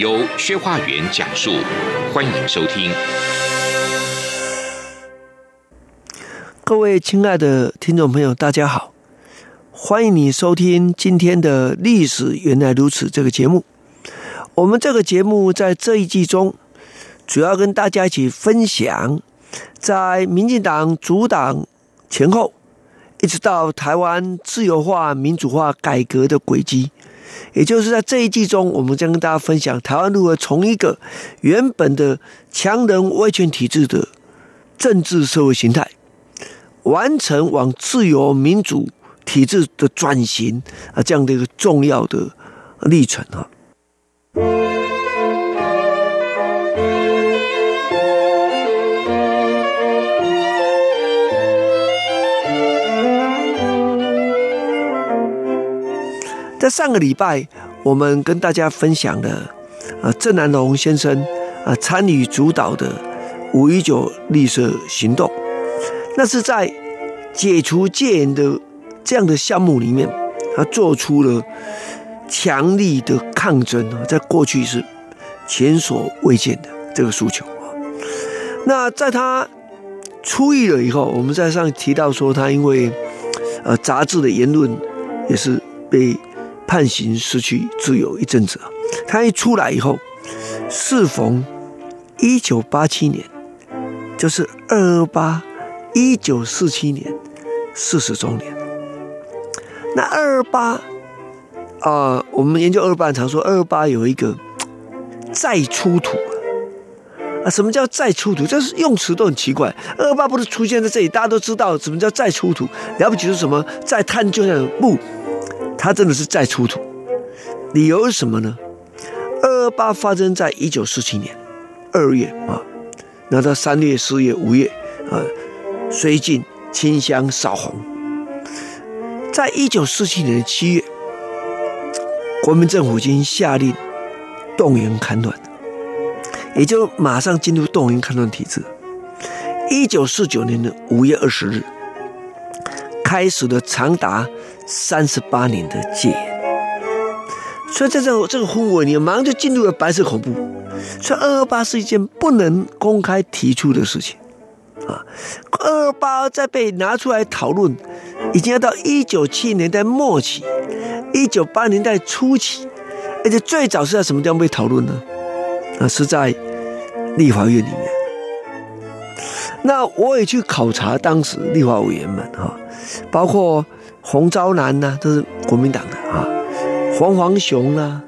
由薛化元讲述，欢迎收听。各位亲爱的听众朋友，大家好，欢迎你收听今天的《历史原来如此》这个节目。我们这个节目在这一季中，主要跟大家一起分享，在民进党主党前后，一直到台湾自由化、民主化改革的轨迹。也就是在这一季中，我们将跟大家分享台湾如何从一个原本的强人威权体制的政治社会形态，完成往自由民主体制的转型啊，这样的一个重要的历程啊。在上个礼拜，我们跟大家分享了啊，郑南榕先生啊参与主导的五一九绿色行动，那是在解除戒严的这样的项目里面，他做出了强力的抗争啊，在过去是前所未见的这个诉求啊。那在他出狱了以后，我们在上提到说，他因为呃杂志的言论也是被。判刑失去自由一阵子啊，他一出来以后，适逢一九八七年，就是二二八一九四七年四十周年。那二二八啊，我们研究二八常说二二八有一个再出土啊，什么叫再出土？这是用词都很奇怪。二二八不是出现在这里，大家都知道什么叫再出土？了不起是什么？再探究的不？他真的是再出土，理由是什么呢？二二八发生在一九四七年二月啊，那到三月、四月、五月啊，绥靖、清乡、扫红。在一九四七年的七月，国民政府已经下令动员戡乱，也就马上进入动员戡乱体制。一九四九年的五月二十日，开始了长达。三十八年的戒严，所以在这个这个氛围里，马上就进入了白色恐怖。所以二二八是一件不能公开提出的事情啊。二二八在被拿出来讨论，已经要到一九七零年代末期，一九八零年代初期，而且最早是在什么地方被讨论呢？啊，是在立法院里面。那我也去考察当时立法委员们哈，包括。洪昭南呐、啊，都是国民党的啊，黄煌雄啊，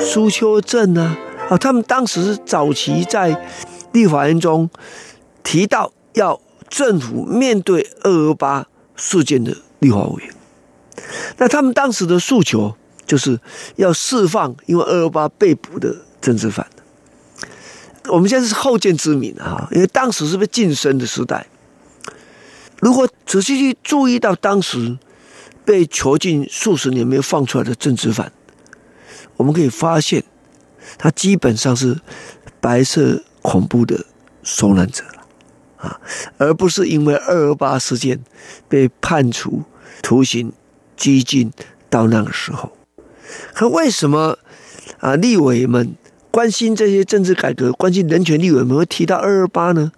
苏秋正啊，啊，他们当时早期在立法院中提到要政府面对二二八事件的立法委员。那他们当时的诉求就是要释放因为二二八被捕的政治犯。我们现在是后见之明啊，因为当时是被禁声的时代。如果仔细去注意到当时。被囚禁数十年没有放出来的政治犯，我们可以发现，他基本上是白色恐怖的受难者了啊，而不是因为二二八事件被判处徒刑拘禁到那个时候。可为什么啊？立委们关心这些政治改革、关心人权，立委们会提到二二八呢？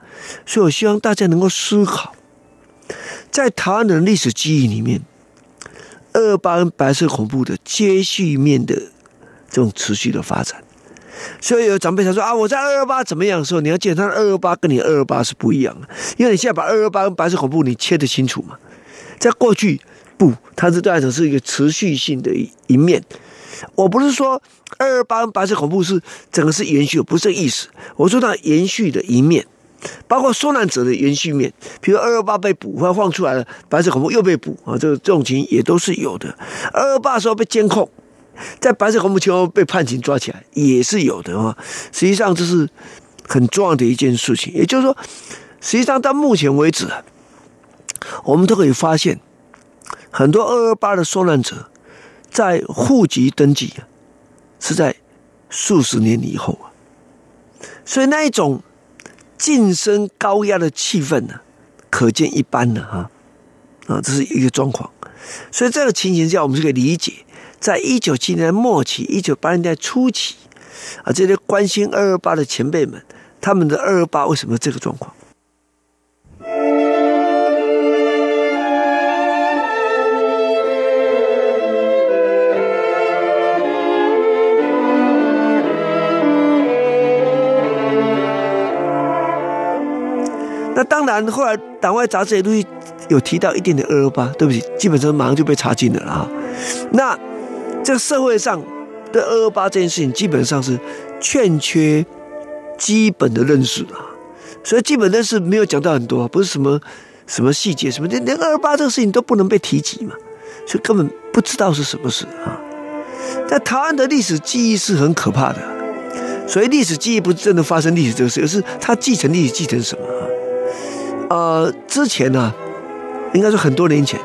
所以我希望大家能够思考，在台湾的历史记忆里面。二八跟白色恐怖的接续面的这种持续的发展，所以有长辈才说啊，我在二二八怎么样的时候，你要见他二二八跟你二二八是不一样的，因为你现在把二二八跟白色恐怖你切得清楚嘛，在过去不，它是对来讲是一个持续性的一一面。我不是说二二八跟白色恐怖是整个是延续，不是这个意思，我说它延续的一面。包括受难者的延续面，比如二二八被捕，或放出来了，白色恐怖又被捕啊，这个这种情形也都是有的。二二八时候被监控，在白色恐怖前后被判刑抓起来也是有的啊。实际上这是很重要的一件事情，也就是说，实际上到目前为止，我们都可以发现，很多二二八的受难者在户籍登记是在数十年以后啊，所以那一种晋升高压的气氛呢，可见一斑了哈。啊，这是一个状况，所以这个情形下，我们就可以理解，在一九七年代末期、一九八零年代初期，啊，这些关心二二八的前辈们，他们的二二八为什么这个状况？那当然，后来党外杂志也陆续有提到一点点二二八，对不起，基本上马上就被查禁了啊。那这个社会上对二二八这件事情，基本上是欠缺基本的认识啊。所以基本认识没有讲到很多，不是什么什么细节，什么连二二八这个事情都不能被提及嘛，所以根本不知道是什么事啊。在台湾的历史记忆是很可怕的，所以历史记忆不是真的发生历史这个事，而是他继承历史继承什么啊？呃，之前呢、应该是很多年前，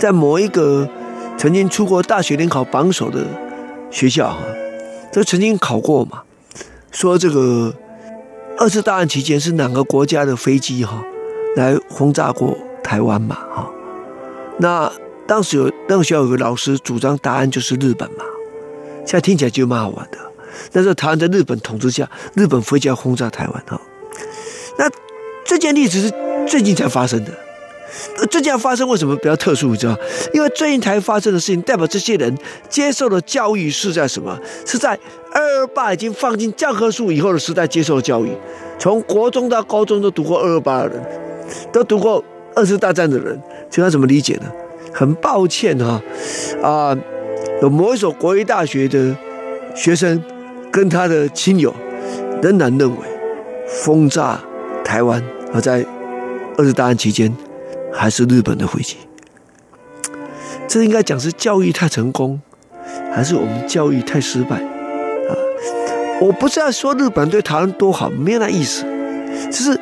在某一个曾经出过大学联考榜首的学校啊，这曾经考过嘛，说这个二次大战期间是哪个国家的飞机哈、来轰炸过台湾嘛哈？那当时有那个学校有个老师主张答案就是日本嘛，现在听起来就蛮好玩的。那时候台湾在日本统治下，日本飞机要轰炸台湾哈，那这件历史是。最近才发生的，最近发生为什么比较特殊？你知道？因为最近才发生的事情，代表这些人接受的教育是在什么？是在二二八已经放进教科书以后的时代接受的教育。从国中到高中都读过二二八的人，都读过二次大战的人，请他怎么理解呢？很抱歉哈，啊，有某一所国立大学的学生跟他的亲友仍然认为轰炸台湾而在。二次大战期间，还是日本的飞机，这应该讲是教育太成功，还是我们教育太失败啊？我不是要说日本对台湾多好，没有那意思，只是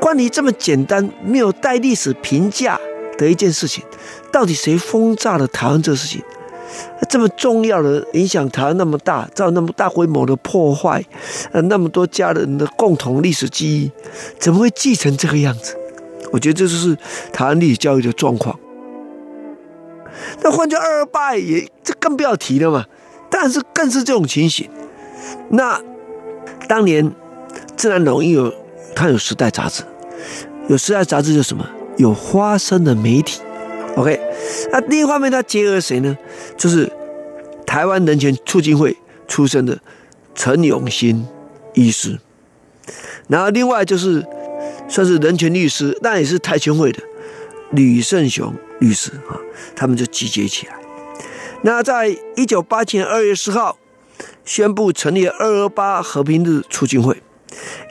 关于这么简单、没有带历史评价的一件事情，到底谁轰炸了台湾这个事情，这么重要的影响台湾那么大，造那么大规模的破坏，呃，那么多家人的共同历史记忆，怎么会继承这个样子？我觉得这就是台湾历史教育的状况。那换句二二八也这更不要提了嘛，但是更是这种情形。那当年自然容易有他有《时代》杂志，有《时代》杂志就什么有花生的媒体。OK，那另一方面他结合谁呢？就是台湾人权促进会出身的陈永新医师，然后另外就是。算是人权律师，那也是台权会的吕胜雄律师啊，他们就集结起来。那在一九八七年二月十号宣布成立二二八和平日促进会。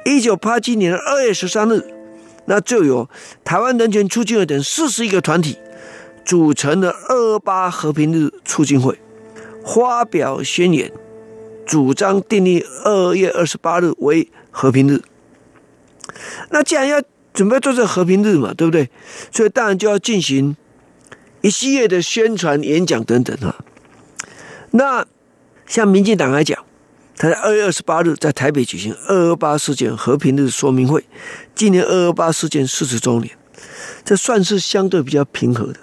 一九八七年二月十三日，那就有台湾人权促进会等四十一个团体组成的二二八和平日促进会，发表宣言，主张订立二月二十八日为和平日。那既然要准备做这个和平日嘛，对不对？所以当然就要进行一系列的宣传、演讲等等啊。那像民进党来讲，他在二月二十八日在台北举行二二八事件和平日说明会，纪念二二八事件四十周年，这算是相对比较平和的。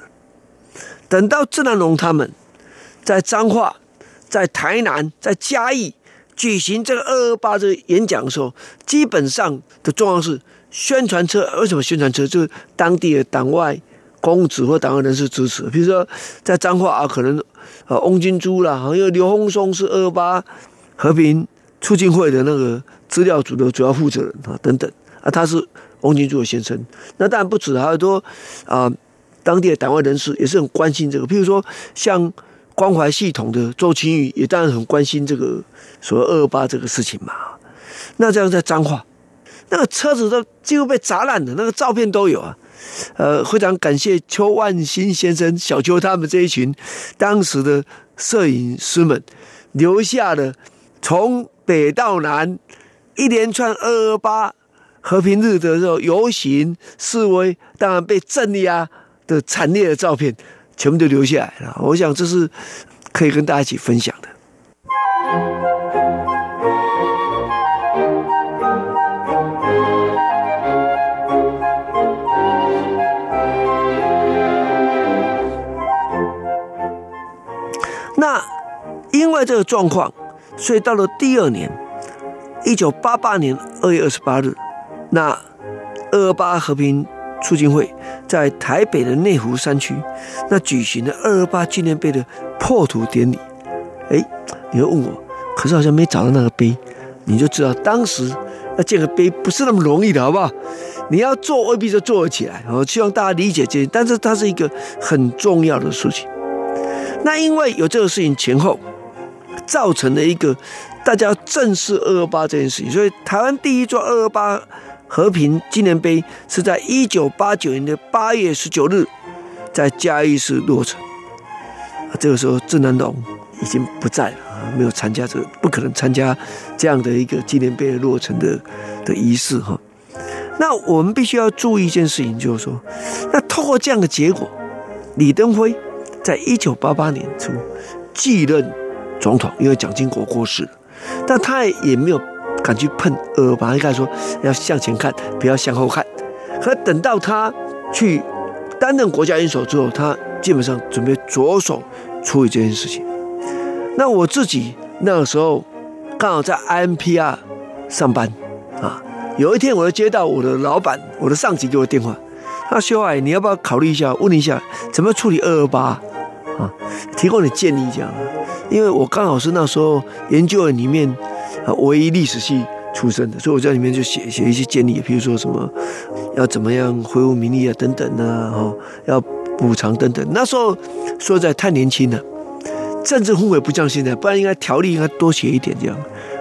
等到郑南榕他们在彰化、在台南、在嘉义。举行这个二二八这个演讲的时候，基本上的状况是宣传车。为什么宣传车？就是当地的党外公职或党外人士支持。比如说在彰化啊，可能呃翁金珠啦，因为刘鸿松是二二八和平促进会的那个资料组的主要负责人啊，等等啊，他是翁金珠的先生。那当然不止，还有多啊当地的党外人士也是很关心这个。譬如说像。关怀系统的周清宇也当然很关心这个所谓二二八这个事情嘛。那这样在脏话，那个车子都几乎被砸烂的，那个照片都有啊。呃，非常感谢邱万新先生、小邱他们这一群当时的摄影师们留下了从北到南一连串二二八和平日的时候游行示威，当然被镇压的惨烈的照片，全部都留下来了。我想这是可以跟大家一起分享的。那因为这个状况，所以到了第二年，一九八八年二月二十八日，那二二八和平促进会在台北的内湖山区，那举行了二二八纪念碑的破土典礼。哎，你会问我，可是好像没找到那个碑，你就知道当时要建个碑不是那么容易的，好不好？你要做未必就做得起来。我希望大家理解这些，但是它是一个很重要的事情。那因为有这个事情前后，造成了一个大家正视二二八这件事情，所以台湾第一座二二八和平纪念碑是在一九八九年的八月十九日，在嘉义市落成。这个时候郑南榕已经不在了啊，没有参加这个，不可能参加这样的一个纪念碑落成的的仪式哈。那我们必须要注意一件事情，就是说，那透过这样的结果，李登辉。在一九八八年初继任总统，因为蒋经国过世，但他也没有敢去碰二二八，应该说要向前看，不要向后看。可等到他去担任国家元首之后，他基本上准备着手处理这件事情。那我自己那个时候刚好在 IMPR 上班啊，有一天我就接到我的老板、我的上级给我电话，他说：“修爱，你要不要考虑一下，问一下怎么处理二二八？”啊，提供你建议这样，因为我刚好是那时候研究院里面啊唯一历史系出身的，所以我在里面就写写一些建议，比如说什么要怎么样恢复民意啊等等啊，哈，要补偿等等。那时候说实在太年轻了，政治氛围不像现在，不然应该条例应该多写一点这样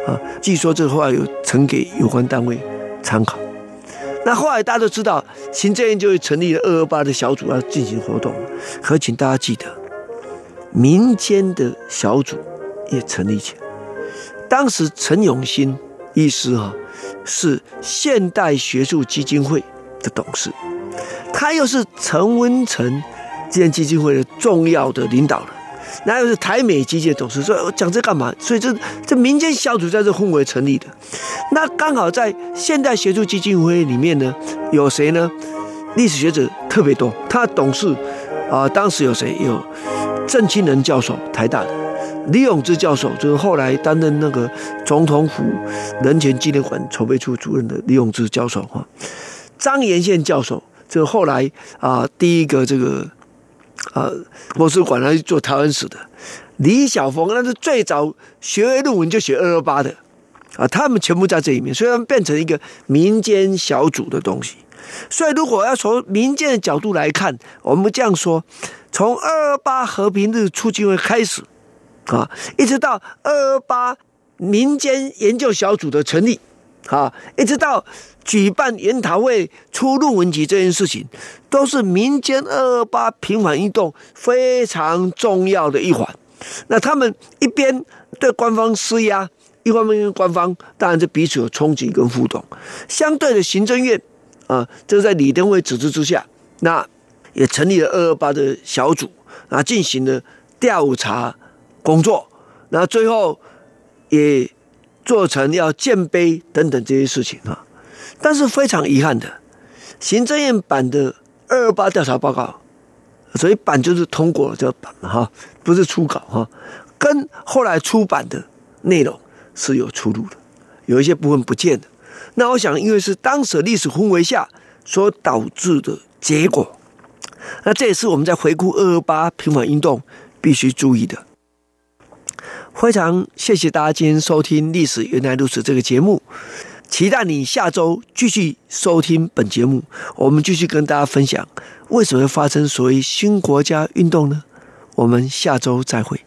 啊。据说这话有呈给有关单位参考。那后来大家都知道，行政院就成立了二二八的小组要进行活动，可请大家记得。民间的小组也成立起来。当时陈永新医师哈是现代学术基金会的董事，他又是陈文成这间基金会的重要的领导人，那又是台美基金的董事。所以我讲这干嘛？所以这这民间小组在这氛围成立的。那刚好在现代学术基金会里面呢，有谁呢？历史学者特别多。他董事啊、当时有谁？有。郑清仁教授，台大的李永志教授，就是后来担任那个总统府人权纪念馆筹备处主任的李永志教授哈。张延宪教授，就是后来啊第一个这个啊博士馆来做台湾史的李晓峰，那是最早学位论文就写二二八的啊，他们全部在这里面，虽然变成一个民间小组的东西。所以如果要从民间的角度来看，我们这样说。从二二八和平日促进会开始，啊，一直到二二八民间研究小组的成立，啊，一直到举办研讨会、出论文集这件事情，都是民间二二八平反运动非常重要的一环。那他们一边对官方施压，一方面跟官方当然是彼此有冲击跟互动。相对的，行政院啊，这在李登辉指示之下，那。也成立了二二八的小组，啊，进行了调查工作，然后最后也做成要建碑等等这些事情啊。但是非常遗憾的，行政院版的二二八调查报告，所以版就是通过了这个版哈，不是初稿哈，跟后来出版的内容是有出入的，有一些部分不见的。那我想，因为是当时历史氛围下所导致的结果。那这也是我们在回顾二二八平反运动必须注意的。非常谢谢大家今天收听《历史原来如此》这个节目，期待你下周继续收听本节目。我们继续跟大家分享为什么会发生所谓新国家运动呢？我们下周再会。